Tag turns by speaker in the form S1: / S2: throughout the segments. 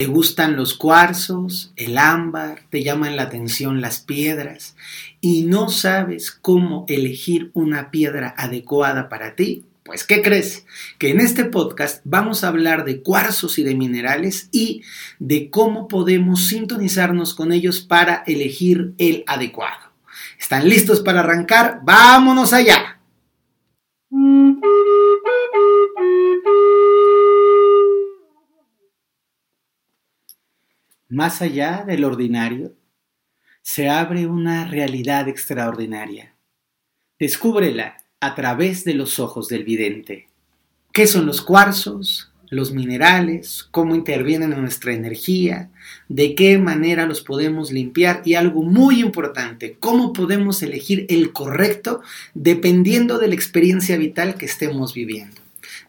S1: Te gustan los cuarzos, el ámbar, te llaman la atención las piedras y no sabes cómo elegir una piedra adecuada para ti. Pues, ¿qué crees? Que en este podcast vamos a hablar de cuarzos y de minerales y de cómo podemos sintonizarnos con ellos para elegir el adecuado. ¿Están listos para arrancar? ¡Vámonos allá! Más allá del ordinario, se abre una realidad extraordinaria. Descúbrela a través de los ojos del vidente. ¿Qué son los cuarzos? Los minerales, cómo intervienen en nuestra energía, de qué manera los podemos limpiar y algo muy importante, cómo podemos elegir el correcto dependiendo de la experiencia vital que estemos viviendo.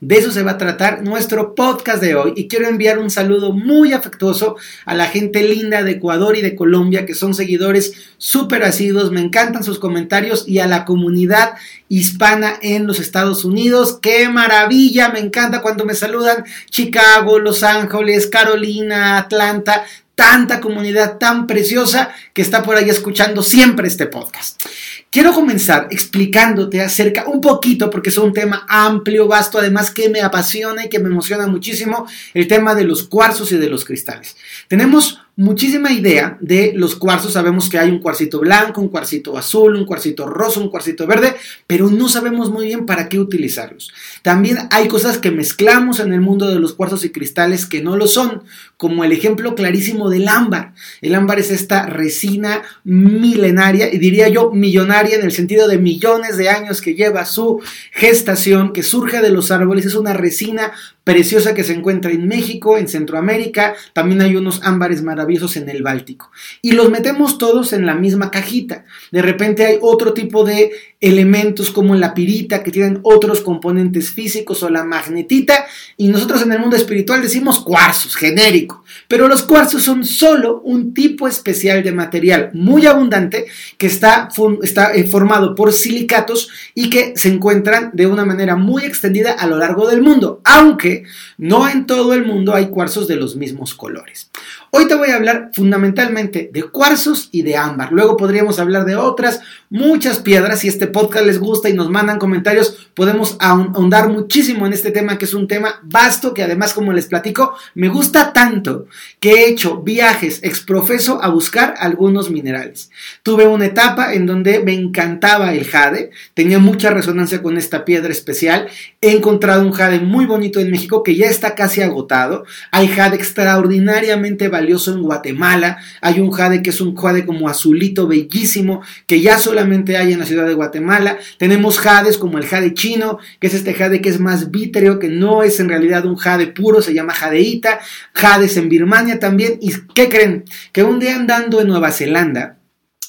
S1: De eso se va a tratar nuestro podcast de hoy y quiero enviar un saludo muy afectuoso a la gente linda de Ecuador y de Colombia que son seguidores súper asiduos, me encantan sus comentarios y a la comunidad hispana en los Estados Unidos. ¡Qué maravilla! Me encanta cuando me saludan Chicago, Los Ángeles, Carolina, Atlanta tanta comunidad tan preciosa que está por ahí escuchando siempre este podcast. Quiero comenzar explicándote acerca un poquito, porque es un tema amplio, vasto, además que me apasiona y que me emociona muchísimo, el tema de los cuarzos y de los cristales. Tenemos muchísima idea de los cuarzos. Sabemos que hay un cuarcito blanco, un cuarcito azul, un cuarcito rosa, un cuarcito verde, pero no sabemos muy bien para qué utilizarlos. También hay cosas que mezclamos en el mundo de los cuarzos y cristales que no lo son, como el ejemplo clarísimo del ámbar. El ámbar es esta resina milenaria y diría yo millonaria en el sentido de millones de años que lleva su gestación, que surge de los árboles. Es una resina preciosa que se encuentra en México, en Centroamérica, también hay unos ámbares maravillosos en el Báltico. Y los metemos todos en la misma cajita. De repente hay otro tipo de elementos como la pirita que tienen otros componentes físicos o la magnetita y nosotros en el mundo espiritual decimos cuarzos, genérico, pero los cuarzos son solo un tipo especial de material muy abundante que está, está eh, formado por silicatos y que se encuentran de una manera muy extendida a lo largo del mundo, aunque no en todo el mundo hay cuarzos de los mismos colores. Hoy te voy a hablar fundamentalmente de cuarzos y de ámbar. Luego podríamos hablar de otras muchas piedras. Si este podcast les gusta y nos mandan comentarios, podemos ahondar muchísimo en este tema, que es un tema vasto, que además, como les platico, me gusta tanto que he hecho viajes exprofeso a buscar algunos minerales. Tuve una etapa en donde me encantaba el jade, tenía mucha resonancia con esta piedra especial. He encontrado un jade muy bonito en México que ya está casi agotado. Hay jade extraordinariamente valioso en Guatemala. Hay un jade que es un jade como azulito bellísimo que ya solamente hay en la ciudad de Guatemala. Tenemos jades como el jade chino, que es este jade que es más vítreo, que no es en realidad un jade puro, se llama jadeíta. Jades en Birmania también. ¿Y qué creen? Que un día andando en Nueva Zelanda,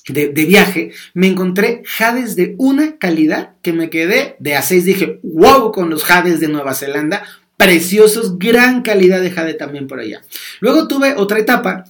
S1: de, de, viaje, me encontré jades de una calidad que me quedé de a seis. Dije, wow, con los jades de Nueva Zelanda, preciosos, gran calidad de jade también por allá. Luego tuve otra etapa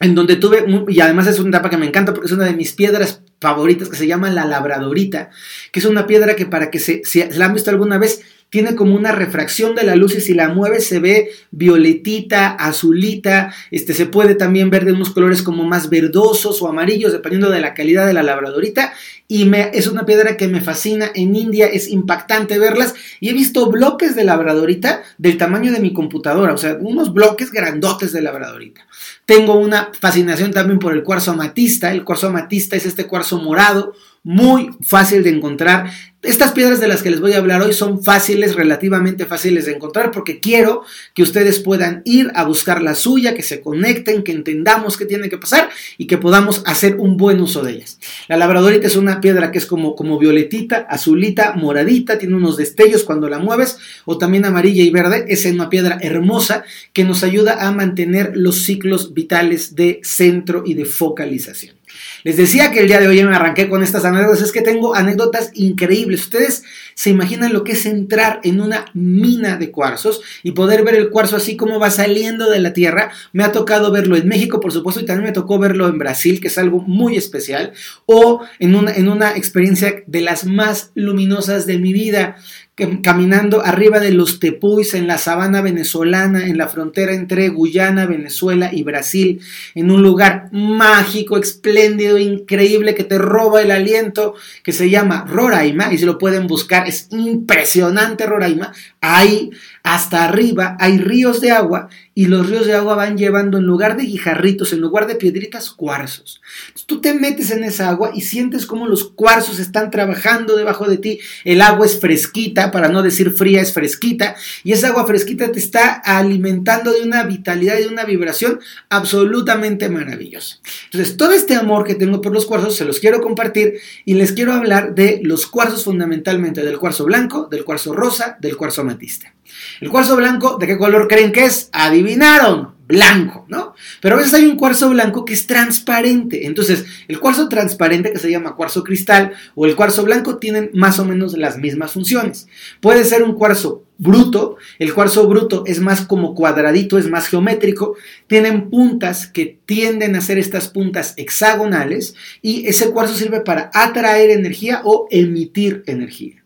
S1: en donde tuve, y además es una etapa que me encanta porque es una de mis piedras favoritas que se llama la labradorita, que es una piedra que para que se, la han visto alguna vez, tiene como una refracción de la luz y si la mueves se ve violetita, azulita, este se puede también ver de unos colores como más verdosos o amarillos dependiendo de la calidad de la labradorita y me, es una piedra que me fascina en India, es impactante verlas y he visto bloques de labradorita del tamaño de mi computadora, o sea, unos bloques grandotes de labradorita. Tengo una fascinación también por el cuarzo amatista, el cuarzo amatista es este cuarzo morado muy fácil de encontrar. Estas piedras de las que les voy a hablar hoy son fáciles, relativamente fáciles de encontrar, porque quiero que ustedes puedan ir a buscar la suya, que se conecten, que entendamos qué tiene que pasar y que podamos hacer un buen uso de ellas. La labradorita es una piedra que es como, como violetita, azulita, moradita, tiene unos destellos cuando la mueves, o también amarilla y verde. Es una piedra hermosa que nos ayuda a mantener los ciclos vitales de centro y de focalización. Les decía que el día de hoy me arranqué con estas anécdotas, es que tengo anécdotas increíbles. Ustedes se imaginan lo que es entrar en una mina de cuarzos y poder ver el cuarzo así como va saliendo de la tierra. Me ha tocado verlo en México, por supuesto, y también me tocó verlo en Brasil, que es algo muy especial, o en una, en una experiencia de las más luminosas de mi vida caminando arriba de los tepuis en la sabana venezolana, en la frontera entre Guyana, Venezuela y Brasil, en un lugar mágico, espléndido, increíble, que te roba el aliento, que se llama Roraima, y si lo pueden buscar, es impresionante Roraima. Ahí, hasta arriba, hay ríos de agua, y los ríos de agua van llevando, en lugar de guijarritos, en lugar de piedritas, cuarzos. tú te metes en esa agua y sientes como los cuarzos están trabajando debajo de ti, el agua es fresquita, para no decir fría, es fresquita, y esa agua fresquita te está alimentando de una vitalidad y de una vibración absolutamente maravillosa. Entonces, todo este amor que tengo por los cuarzos se los quiero compartir y les quiero hablar de los cuarzos fundamentalmente, del cuarzo blanco, del cuarzo rosa, del cuarzo amatista. El cuarzo blanco, ¿de qué color creen que es? Adivinaron blanco, ¿no? Pero a veces hay un cuarzo blanco que es transparente. Entonces, el cuarzo transparente, que se llama cuarzo cristal, o el cuarzo blanco, tienen más o menos las mismas funciones. Puede ser un cuarzo bruto, el cuarzo bruto es más como cuadradito, es más geométrico, tienen puntas que tienden a ser estas puntas hexagonales, y ese cuarzo sirve para atraer energía o emitir energía.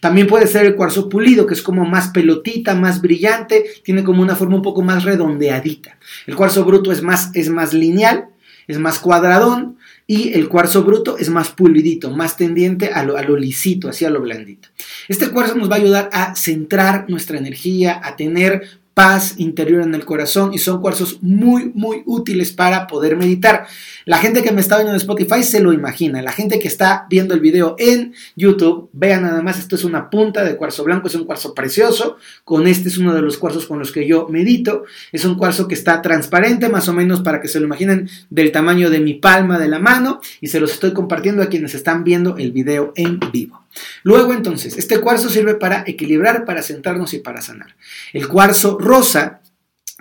S1: También puede ser el cuarzo pulido, que es como más pelotita, más brillante, tiene como una forma un poco más redondeadita. El cuarzo bruto es más, es más lineal, es más cuadradón, y el cuarzo bruto es más pulidito, más tendiente a lo, a lo lisito, así a lo blandito. Este cuarzo nos va a ayudar a centrar nuestra energía, a tener paz interior en el corazón y son cuarzos muy, muy útiles para poder meditar. La gente que me está viendo en Spotify se lo imagina. La gente que está viendo el video en YouTube, vean nada más, esto es una punta de cuarzo blanco, es un cuarzo precioso. Con este es uno de los cuarzos con los que yo medito. Es un cuarzo que está transparente, más o menos para que se lo imaginen del tamaño de mi palma de la mano y se los estoy compartiendo a quienes están viendo el video en vivo. Luego entonces, este cuarzo sirve para equilibrar, para sentarnos y para sanar. El cuarzo rosa,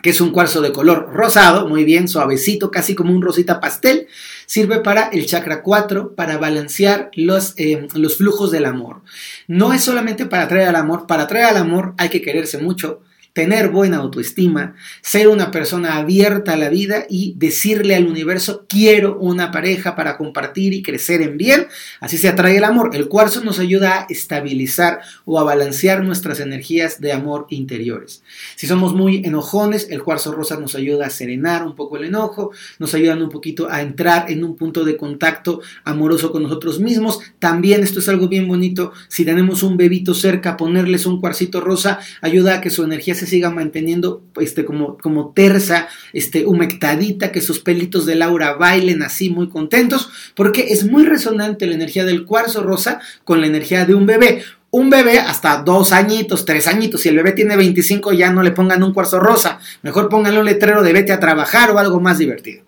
S1: que es un cuarzo de color rosado, muy bien, suavecito, casi como un rosita pastel, sirve para el chakra 4, para balancear los, eh, los flujos del amor. No es solamente para atraer al amor, para atraer al amor hay que quererse mucho, tener buena autoestima, ser una persona abierta a la vida y decirle al universo, quiero una pareja para compartir y crecer en bien. Así se atrae el amor. El cuarzo nos ayuda a estabilizar o a balancear nuestras energías de amor interiores. Si somos muy enojones, el cuarzo rosa nos ayuda a serenar un poco el enojo, nos ayuda un poquito a entrar en un punto de contacto amoroso con nosotros mismos. También esto es algo bien bonito. Si tenemos un bebito cerca, ponerles un cuarcito rosa ayuda a que su energía se siga manteniendo este, como, como tersa, este, humectadita, que sus pelitos de Laura bailen así muy contentos, porque es muy resonante la energía del cuarzo rosa con la energía de un bebé. Un bebé hasta dos añitos, tres añitos. Si el bebé tiene 25, ya no le pongan un cuarzo rosa. Mejor pónganle un letrero de vete a trabajar o algo más divertido.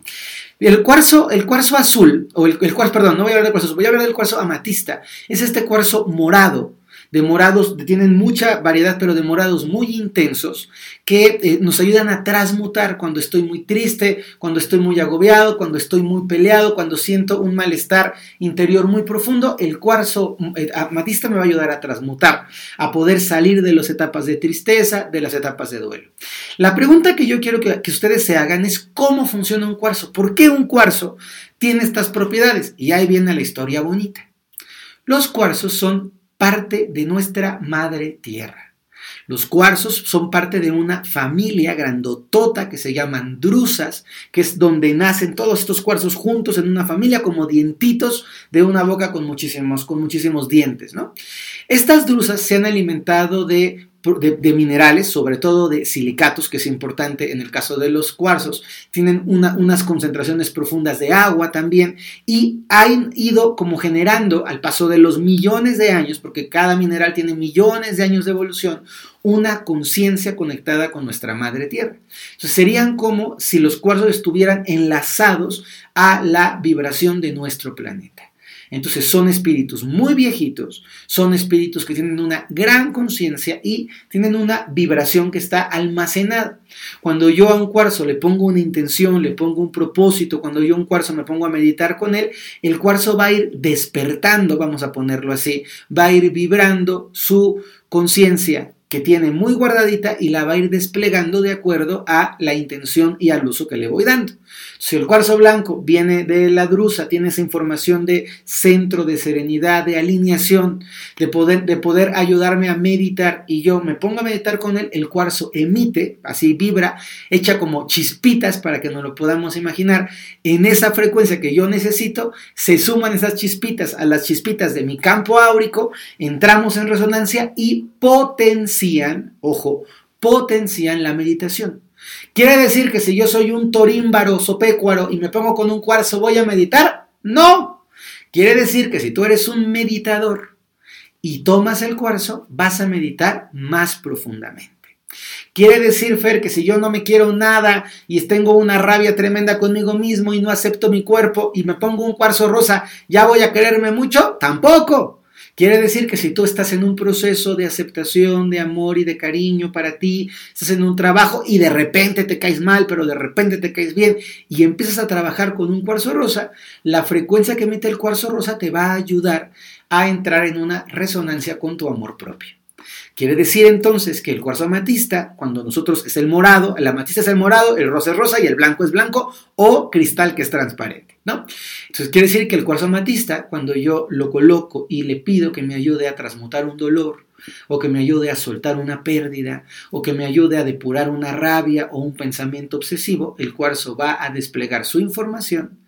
S1: El cuarzo, el cuarzo azul, o el, el cuarzo, perdón, no voy a hablar del cuarzo azul, voy a hablar del cuarzo amatista. Es este cuarzo morado de morados, tienen mucha variedad, pero de morados muy intensos que eh, nos ayudan a transmutar cuando estoy muy triste, cuando estoy muy agobiado, cuando estoy muy peleado, cuando siento un malestar interior muy profundo. El cuarzo eh, amatista me va a ayudar a transmutar, a poder salir de las etapas de tristeza, de las etapas de duelo. La pregunta que yo quiero que, que ustedes se hagan es cómo funciona un cuarzo, por qué un cuarzo tiene estas propiedades. Y ahí viene la historia bonita. Los cuarzos son parte de nuestra madre tierra. Los cuarzos son parte de una familia grandotota que se llaman drusas, que es donde nacen todos estos cuarzos juntos en una familia como dientitos de una boca con muchísimos, con muchísimos dientes. ¿no? Estas drusas se han alimentado de de, minerales, sobre todo de silicatos, que es importante en el caso de los cuarzos, tienen unas concentraciones profundas de agua también y han ido como generando al paso de los millones de años, porque cada mineral tiene millones de años de evolución, una conciencia conectada con nuestra madre tierra. Entonces serían como si los cuarzos estuvieran enlazados a la vibración de nuestro planeta. Entonces son espíritus muy viejitos, son espíritus que tienen una gran conciencia y tienen una vibración que está almacenada. Cuando yo a un cuarzo le pongo una intención, le pongo un propósito, cuando yo a un cuarzo me pongo a meditar con él, el cuarzo va a ir despertando, vamos a ponerlo así, va a ir vibrando su conciencia que tiene muy guardadita y la va a ir desplegando de acuerdo a la intención y al uso que le voy dando. Si el cuarzo blanco viene de la drusa, tiene esa información de centro, de serenidad, de alineación, de poder, de poder ayudarme a meditar y yo me pongo a meditar con él, el cuarzo emite, así vibra, echa como chispitas para que nos lo podamos imaginar. En esa frecuencia que yo necesito, se suman esas chispitas a las chispitas de mi campo áurico, entramos en resonancia y potencian, ojo, potencian la meditación. ¿Quiere decir que si yo soy un torímbaro sopécuaro y me pongo con un cuarzo voy a meditar? No. Quiere decir que si tú eres un meditador y tomas el cuarzo, vas a meditar más profundamente. Quiere decir, Fer, que si yo no me quiero nada y tengo una rabia tremenda conmigo mismo y no acepto mi cuerpo y me pongo un cuarzo rosa, ¿ya voy a quererme mucho? Tampoco. Quiere decir que si tú estás en un proceso de aceptación, de amor y de cariño para ti, estás en un trabajo y de repente te caes mal, pero de repente te caes bien y empiezas a trabajar con un cuarzo rosa, la frecuencia que emite el cuarzo rosa te va a ayudar a entrar en una resonancia con tu amor propio. Quiere decir entonces que el cuarzo amatista, cuando nosotros es el morado, el amatista es el morado, el rosa es rosa y el blanco es blanco o cristal que es transparente, ¿no? Entonces quiere decir que el cuarzo amatista, cuando yo lo coloco y le pido que me ayude a transmutar un dolor, o que me ayude a soltar una pérdida, o que me ayude a depurar una rabia o un pensamiento obsesivo, el cuarzo va a desplegar su información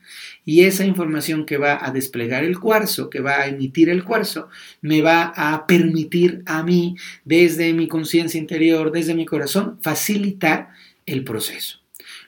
S1: y esa información que va a desplegar el cuarzo, que va a emitir el cuarzo, me va a permitir a mí, desde mi conciencia interior, desde mi corazón, facilitar el proceso.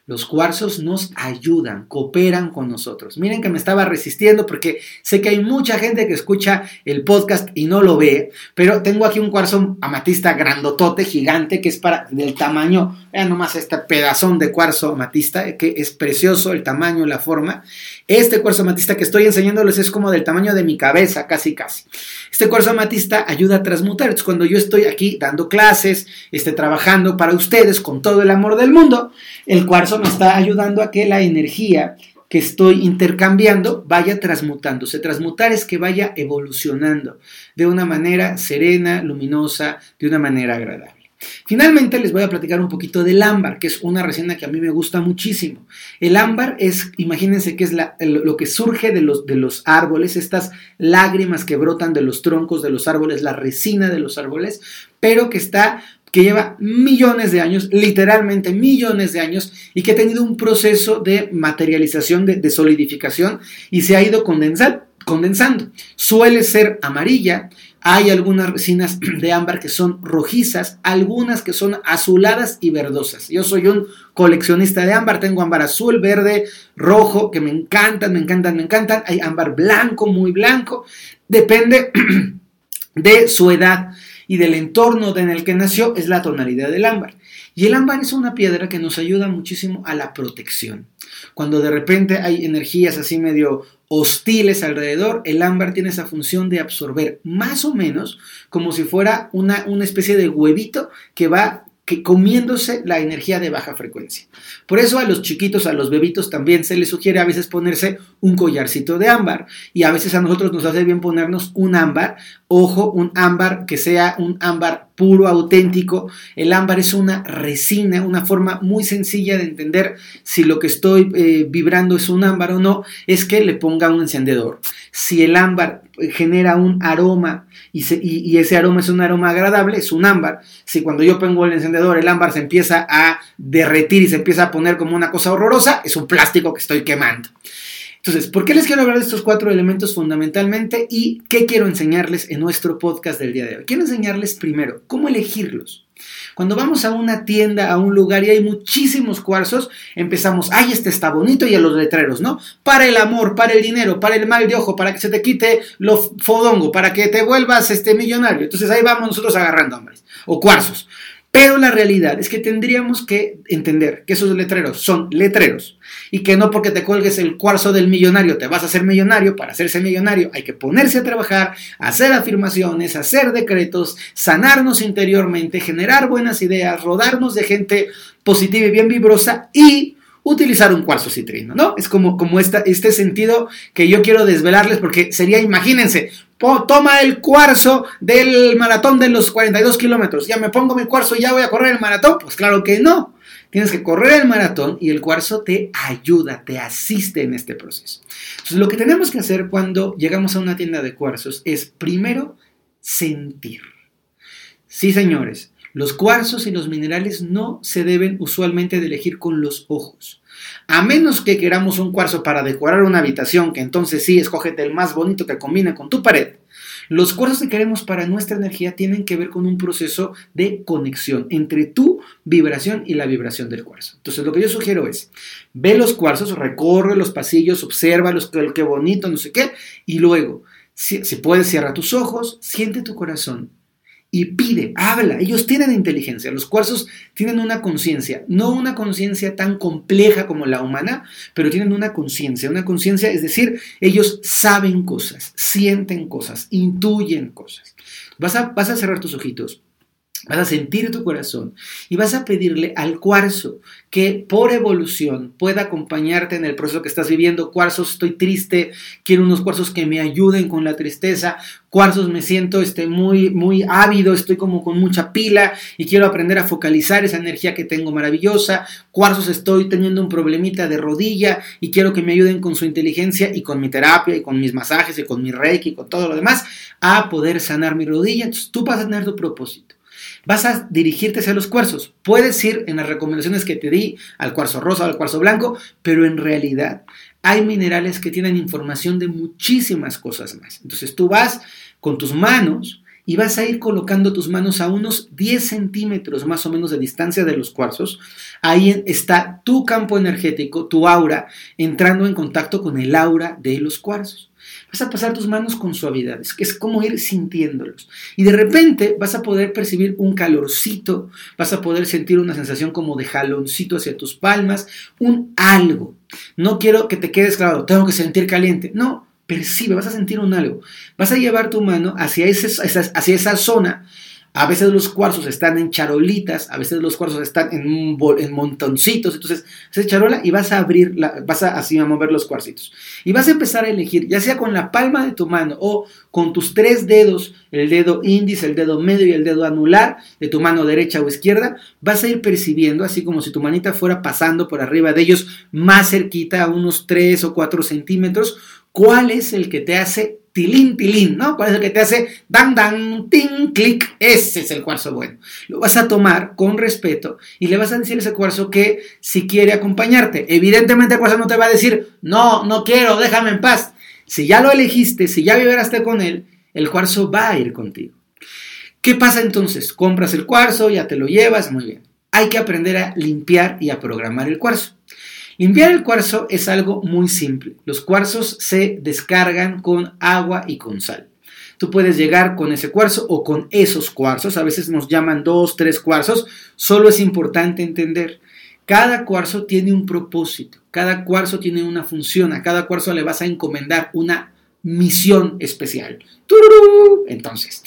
S1: Los cuarzos nos ayudan, cooperan con nosotros. Miren que me estaba resistiendo porque sé que hay mucha gente que escucha el podcast y no lo ve, pero tengo aquí un cuarzo amatista grandotote, gigante, que es para del tamaño, vean nomás este pedazón de cuarzo amatista, que es precioso el tamaño, la forma. Este cuarzo amatista que estoy enseñándoles es como del tamaño de mi cabeza, casi casi. Este cuarzo amatista ayuda a transmutar. Cuando yo estoy aquí dando clases, esté trabajando para ustedes con todo el amor del mundo, el cuarzo me está ayudando a que la energía que estoy intercambiando vaya transmutándose. Transmutar es que vaya evolucionando de una manera serena, luminosa, de una manera agradable. Finalmente les voy a platicar un poquito del ámbar, que es una resina que a mí me gusta muchísimo. El ámbar es, imagínense que es lo que surge de los, de los árboles, estas lágrimas que brotan de los troncos de los árboles, la resina de los árboles, pero que está que lleva millones de años, literalmente millones de años, y que ha tenido un proceso de materialización, de, solidificación, y se ha ido condensando. Suele ser amarilla, hay algunas resinas de ámbar que son rojizas, algunas que son azuladas y verdosas. Yo soy un coleccionista de ámbar, tengo ámbar azul, verde, rojo, que me encantan, me encantan, me encantan. Hay ámbar blanco, muy blanco. Depende de su edad y del entorno en el que nació, es la tonalidad del ámbar. Y el ámbar es una piedra que nos ayuda muchísimo a la protección. Cuando de repente hay energías así medio hostiles alrededor, el ámbar tiene esa función de absorber más o menos como si fuera una, una especie de huevito que va que comiéndose la energía de baja frecuencia. Por eso a los chiquitos, a los bebitos también se les sugiere a veces ponerse un collarcito de ámbar y a veces a nosotros nos hace bien ponernos un ámbar, ojo, un ámbar que sea un ámbar puro, auténtico. El ámbar es una resina, una forma muy sencilla de entender si lo que estoy eh, vibrando es un ámbar o no, es que le ponga un encendedor. Si el ámbar genera un aroma y, ese aroma es un aroma agradable, es un ámbar. Si cuando yo pongo el encendedor el ámbar se empieza a derretir y se empieza a poner como una cosa horrorosa, es un plástico que estoy quemando. Entonces, ¿por qué les quiero hablar de estos cuatro elementos fundamentalmente y qué quiero enseñarles en nuestro podcast del día de hoy? Quiero enseñarles primero cómo elegirlos. Cuando vamos a una tienda, a un lugar y hay muchísimos cuarzos, empezamos, ay, este está bonito y a los letreros, ¿no? Para el amor, para el dinero, para el mal de ojo, para que se te quite lo fodongo, para que te vuelvas este millonario. Entonces ahí vamos nosotros agarrando hombres o cuarzos. Pero la realidad es que tendríamos que entender que esos letreros son letreros y que no porque te cuelgues el cuarzo del millonario te vas a hacer millonario. Para hacerse millonario hay que ponerse a trabajar, hacer afirmaciones, hacer decretos, sanarnos interiormente, generar buenas ideas, rodarnos de gente positiva y bien vibrosa y utilizar un cuarzo citrino, ¿no? Es como, como esta, este sentido que yo quiero desvelarles porque sería, imagínense, toma el cuarzo del maratón de los 42 kilómetros. Ya me pongo mi cuarzo y ya voy a correr el maratón. Pues claro que no. Tienes que correr el maratón y el cuarzo te ayuda, te asiste en este proceso. Entonces, lo que tenemos que hacer cuando llegamos a una tienda de cuarzos es primero sentir. Sí, señores, los cuarzos y los minerales no se deben usualmente de elegir con los ojos. A menos que queramos un cuarzo para decorar una habitación, que entonces sí, escógete el más bonito que combine con tu pared. Los cuarzos que queremos para nuestra energía tienen que ver con un proceso de conexión entre tu vibración y la vibración del cuarzo. Entonces, lo que yo sugiero es, ve los cuarzos, recorre los pasillos, observa los, qué bonito, no sé qué, y luego, si, si puedes, cierra tus ojos, siente tu corazón y pide, habla. Ellos tienen inteligencia. Los cuarzos tienen una conciencia, no una conciencia tan compleja como la humana, pero tienen una conciencia. Una conciencia, es decir, ellos saben cosas, sienten cosas, intuyen cosas. Vas a, vas a cerrar tus ojitos Vas a sentir tu corazón y vas a pedirle al cuarzo que por evolución pueda acompañarte en el proceso que estás viviendo. Cuarzos, estoy triste, quiero unos cuarzos que me ayuden con la tristeza. Cuarzos, me siento este, muy, muy ávido, estoy como con mucha pila y quiero aprender a focalizar esa energía que tengo maravillosa. Cuarzos, estoy teniendo un problemita de rodilla y quiero que me ayuden con su inteligencia y con mi terapia y con mis masajes y con mi reiki y con todo lo demás a poder sanar mi rodilla. Entonces tú vas a tener tu propósito vas a dirigirte hacia los cuarzos. Puedes ir en las recomendaciones que te di al cuarzo rosa al cuarzo blanco, pero en realidad hay minerales que tienen información de muchísimas cosas más. Entonces tú vas con tus manos y vas a ir colocando tus manos a unos 10 centímetros más o menos de distancia de los cuarzos. Ahí está tu campo energético, tu aura, entrando en contacto con el aura de los cuarzos. Vas a pasar tus manos con suavidad, es, es como ir sintiéndolos. Y de repente vas a poder percibir un calorcito, vas a poder sentir una sensación como de jaloncito hacia tus palmas, un algo. No quiero que te quedes claro, tengo que sentir caliente. No, percibe, vas a sentir un algo. Vas a llevar tu mano hacia, hacia esa zona a veces los cuarzos están en charolitas, a veces los cuarzos están en, en montoncitos. Entonces, haces charola y vas a abrir, vas a así a mover los cuarcitos. Y vas a empezar a elegir, ya sea con la palma de tu mano o con tus tres dedos, el dedo índice, el dedo medio y el dedo anular de tu mano derecha o izquierda, vas a ir percibiendo, así como si tu manita fuera pasando por arriba de ellos, más cerquita, a unos 3 o 4 centímetros, cuál es el que te hace tilín, tilín, ¿no? ¿Cuál es el que te hace dan, dan, tin, clic? Ese es el cuarzo bueno. Lo vas a tomar con respeto y le vas a decir a ese cuarzo que si quiere acompañarte. Evidentemente el cuarzo no te va a decir, no, no quiero, déjame en paz. Si ya lo elegiste, si ya vibraste con él, el cuarzo va a ir contigo. ¿Qué pasa entonces? Compras el cuarzo, ya te lo llevas, muy bien. Hay que aprender a limpiar y a programar el cuarzo. Limpiar el cuarzo es algo muy simple. Los cuarzos se descargan con agua y con sal. Tú puedes llegar con ese cuarzo o con esos cuarzos. A veces nos llaman dos, tres cuarzos. Solo es importante entender. Cada cuarzo tiene un propósito. Cada cuarzo tiene una función. A cada cuarzo le vas a encomendar una misión especial. Entonces,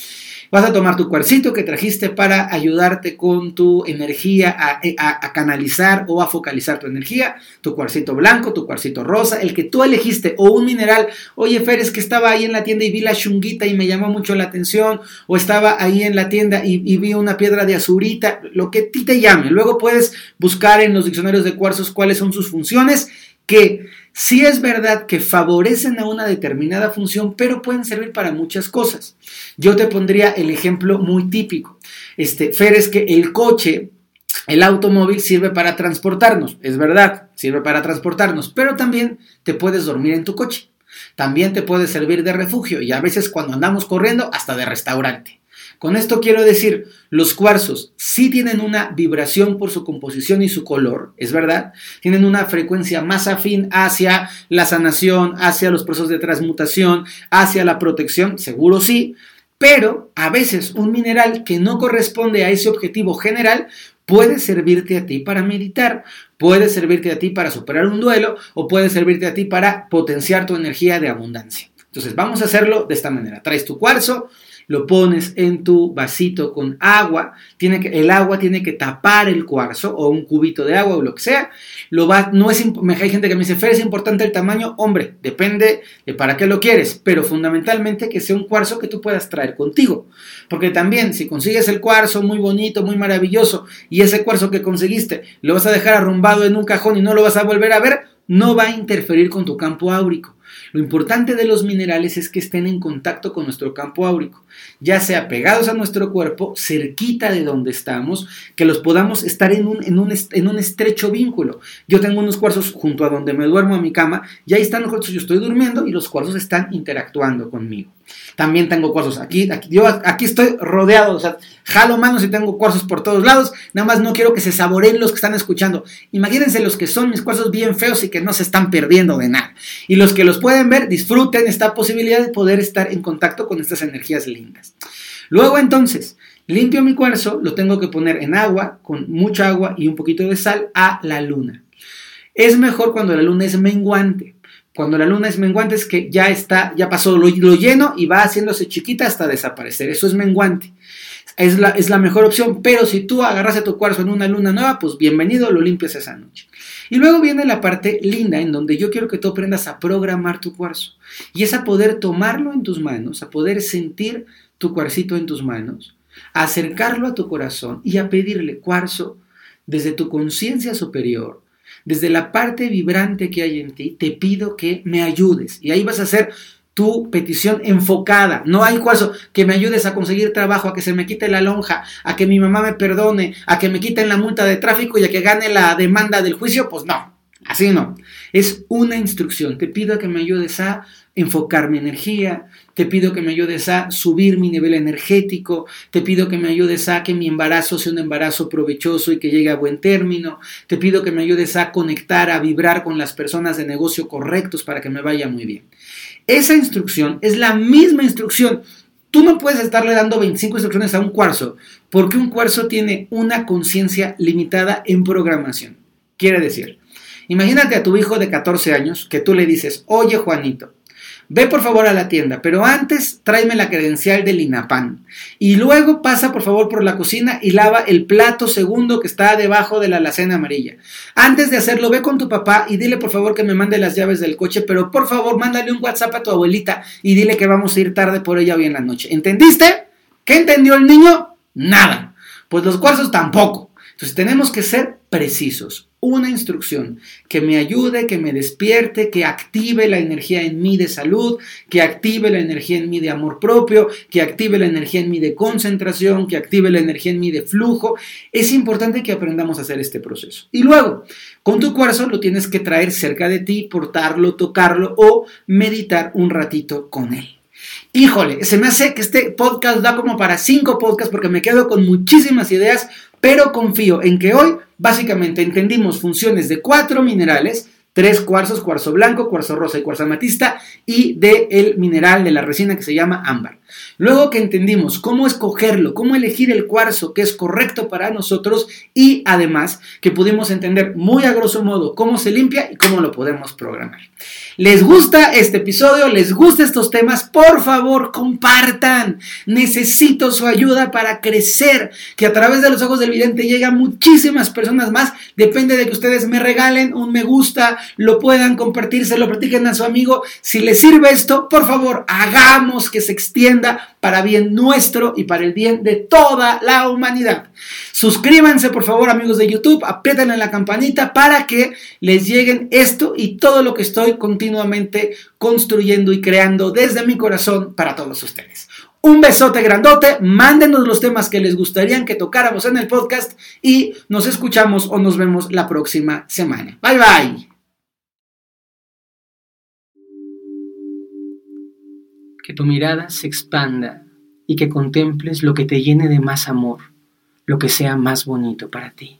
S1: Vas a tomar tu cuarcito que trajiste para ayudarte con tu energía eh, a, canalizar o a focalizar tu energía. Tu cuarcito blanco, tu cuarcito rosa, el que tú elegiste o un mineral. Oye, Fer, es que estaba ahí en la tienda y vi la chunguita y me llamó mucho la atención. O estaba ahí en la tienda y, y vi una piedra de azurita. Lo que a ti te llame. Luego puedes buscar en los diccionarios de cuarzos cuáles son sus funciones que sí es verdad que favorecen a una determinada función, pero pueden servir para muchas cosas. Yo te pondría el ejemplo muy típico. Este, Fer, es que el coche, el automóvil sirve para transportarnos, es verdad, sirve para transportarnos, pero también te puedes dormir en tu coche. También te puede servir de refugio y a veces cuando andamos corriendo hasta de restaurante. Con esto quiero decir, los cuarzos sí tienen una vibración por su composición y su color, es verdad, tienen una frecuencia más afín hacia la sanación, hacia los procesos de transmutación, hacia la protección, seguro sí, pero a veces un mineral que no corresponde a ese objetivo general puede servirte a ti para meditar, puede servirte a ti para superar un duelo o puede servirte a ti para potenciar tu energía de abundancia. Entonces vamos a hacerlo de esta manera. Traes tu cuarzo, lo pones en tu vasito con agua, tiene que, el agua tiene que tapar el cuarzo o un cubito de agua o lo que sea. Lo va, no es, hay gente que me dice, Fer, es importante el tamaño. Hombre, depende de para qué lo quieres, pero fundamentalmente que sea un cuarzo que tú puedas traer contigo. Porque también, si consigues el cuarzo muy bonito, muy maravilloso, y ese cuarzo que conseguiste lo vas a dejar arrumbado en un cajón y no lo vas a volver a ver, no va a interferir con tu campo áurico. Lo importante de los minerales es que estén en contacto con nuestro campo áurico, ya sea pegados a nuestro cuerpo, cerquita de donde estamos, que los podamos estar en un, en un, en un estrecho vínculo. Yo tengo unos cuarzos junto a donde me duermo a mi cama, y ahí están los cuarzos, yo estoy durmiendo y los cuarzos están interactuando conmigo. También tengo cuarzos aquí, aquí, yo aquí estoy rodeado, o sea, jalo manos y tengo cuarzos por todos lados, nada más no quiero que se saboreen los que están escuchando. Imagínense los que son mis cuarzos bien feos y que no se están perdiendo de nada. Y los que los pueden ver, disfruten esta posibilidad de poder estar en contacto con estas energías lindas. Luego entonces, limpio mi cuarzo, lo tengo que poner en agua, con mucha agua y un poquito de sal, a la luna. Es mejor cuando la luna es menguante. Cuando la luna es menguante es que ya está, ya pasó lo, lleno y va haciéndose chiquita hasta desaparecer. Eso es menguante. Es la, es la, mejor opción, pero si tú agarras tu cuarzo en una luna nueva, pues bienvenido, lo limpias esa noche. Y luego viene la parte linda en donde yo quiero que tú aprendas a programar tu cuarzo. Y es a poder tomarlo en tus manos, a poder sentir tu cuarcito en tus manos, a acercarlo a tu corazón y a pedirle cuarzo desde tu conciencia superior, desde la parte vibrante que hay en ti, te pido que me ayudes. Y ahí vas a hacer tu petición enfocada. No hay cuarzo que me ayudes a conseguir trabajo, a que se me quite la lonja, a que mi mamá me perdone, a que me quiten la multa de tráfico y a que gane la demanda del juicio. Pues no, así no. Es una instrucción. Te pido que me ayudes a enfocar mi energía, te pido que me ayudes a subir mi nivel energético, te pido que me ayudes a que mi embarazo sea un embarazo provechoso y que llegue a buen término, te pido que me ayudes a conectar, a vibrar con las personas de negocio correctos para que me vaya muy bien. Esa instrucción es la misma instrucción. Tú no puedes estarle dando 25 instrucciones a un cuarzo, porque un cuarzo tiene una conciencia limitada en programación. Quiere decir, imagínate a tu hijo de 14 años que tú le dices, oye Juanito, Ve por favor a la tienda, pero antes tráeme la credencial del INAPAN. Y luego pasa por favor por la cocina y lava el plato segundo que está debajo de la alacena amarilla. Antes de hacerlo, ve con tu papá y dile por favor que me mande las llaves del coche, pero por favor mándale un WhatsApp a tu abuelita y dile que vamos a ir tarde por ella hoy en la noche. ¿Entendiste? ¿Qué entendió el niño? Nada. Pues los cuarzos tampoco. Entonces tenemos que ser precisos una instrucción que me ayude, que me despierte, que active la energía en mí de salud, que active la energía en mí de amor propio, que active la energía en mí de concentración, que active la energía en mí de flujo. Es importante que aprendamos a hacer este proceso. Y luego, con tu cuarzo lo tienes que traer cerca de ti, portarlo, tocarlo o meditar un ratito con él. Híjole, se me hace que este podcast da como para cinco podcasts porque me quedo con muchísimas ideas, pero confío en que hoy básicamente entendimos funciones de cuatro minerales, tres cuarzos, cuarzo blanco, cuarzo rosa y cuarzo amatista, y del el mineral de la resina que se llama ámbar. Luego que entendimos cómo escogerlo, cómo elegir el cuarzo que es correcto para nosotros y además que pudimos entender muy a grosso modo cómo se limpia y cómo lo podemos programar. ¿Les gusta este episodio? ¿Les gustan estos temas? Por favor, compartan. Necesito su ayuda para crecer. Que a través de los ojos del vidente lleguen muchísimas personas más. Depende de que ustedes me regalen un me gusta, lo puedan compartir, se lo platiquen a su amigo. Si les sirve esto, por favor, hagamos que se extienda para bien nuestro y para el bien de toda la humanidad. Suscríbanse, por favor, amigos de YouTube, aprieten en la campanita para que les lleguen esto y todo lo que estoy continuamente construyendo y creando desde mi corazón para todos ustedes. Un besote grandote, mándenos los temas que les gustaría que tocáramos en el podcast y nos escuchamos o nos vemos la próxima semana. Bye bye. Que tu mirada se expanda y que contemples lo que te llene de más amor, lo que sea más bonito para ti.